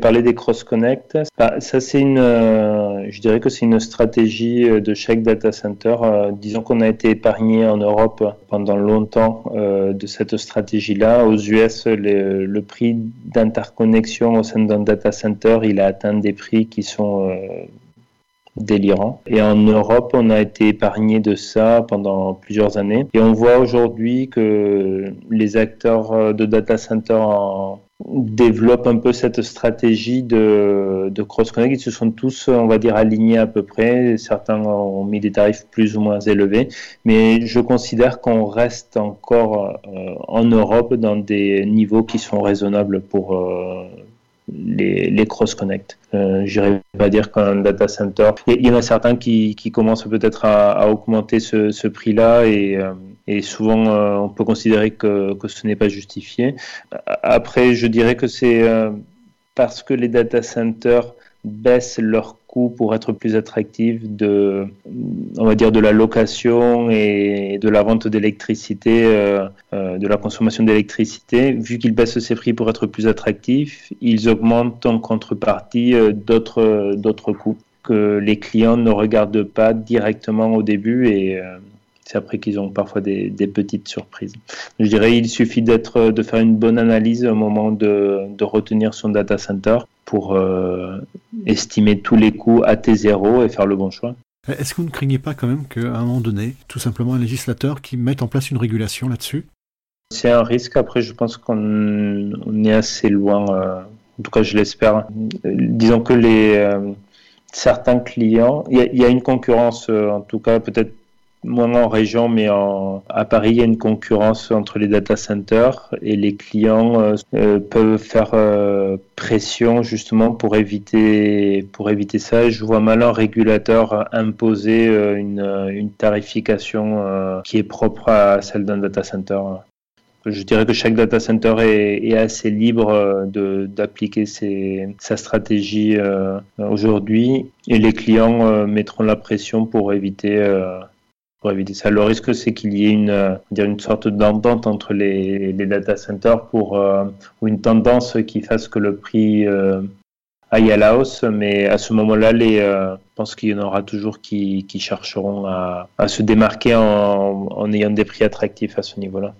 parlé des cross-connect. Bah, ça, c'est une, euh, je dirais que c'est une stratégie euh, de chaque data center. Euh, disons qu'on a été épargné en Europe pendant longtemps de cette stratégie-là. Aux US, le, prix d'interconnexion au sein d'un data center, il a atteint des prix qui sont délirant. Et en Europe, on a été épargné de ça pendant plusieurs années. Et on voit aujourd'hui que les acteurs de data center développent un peu cette stratégie de, de cross-connect. Ils se sont tous, on va dire, alignés à peu près. Certains ont mis des tarifs plus ou moins élevés. Mais je considère qu'on reste encore euh, en Europe dans des niveaux qui sont raisonnables pour, euh, les, cross-connect. Euh, J'irais pas dire qu'un data center. Il y en a certains qui, commencent peut-être à, augmenter ce, prix-là et, euh, souvent euh, on peut considérer que, que ce n'est pas justifié. Après, je dirais que c'est euh, parce que les data centers baissent leur pour être plus attractif de, on va dire, de la location et de la vente d'électricité, euh, euh, de la consommation d'électricité. Vu qu'ils baissent ces prix pour être plus attractifs, ils augmentent en contrepartie euh, d'autres, d'autres coûts que les clients ne regardent pas directement au début et c'est après qu'ils ont parfois des, petites surprises. Je dirais il suffit d'être, de faire une bonne analyse au moment de, de retenir son data center pour estimer tous les coûts à T0 et faire le bon choix. Est-ce que vous ne craignez pas quand même qu'à un moment donné, tout simplement un législateur qui mette en place une régulation là-dessus? C'est un risque. Après, je pense qu'on est assez loin. Euh, en tout cas, je l'espère. Disons que les euh, certains clients, il y, y, a une concurrence, en tout cas peut-être moins en région, mais à Paris, il y a une concurrence entre les data centers et les clients euh, euh, peuvent faire euh, pression justement pour éviter, pour éviter ça. Je vois mal un régulateur imposer une, une tarification qui est propre à celle d'un data center. Je dirais que chaque data center est, est assez libre d'appliquer sa stratégie aujourd'hui et les clients mettront la pression pour éviter pour éviter ça. Le risque, c'est qu'il y ait une, euh, une sorte d'entente entre les, les, data centers pour, euh, ou une tendance qui fasse que le prix euh, aille à la hausse. Mais à ce moment-là, les, je pense qu'il y en aura toujours qui, qui chercheront à, à se démarquer en, en ayant des prix attractifs à ce niveau-là.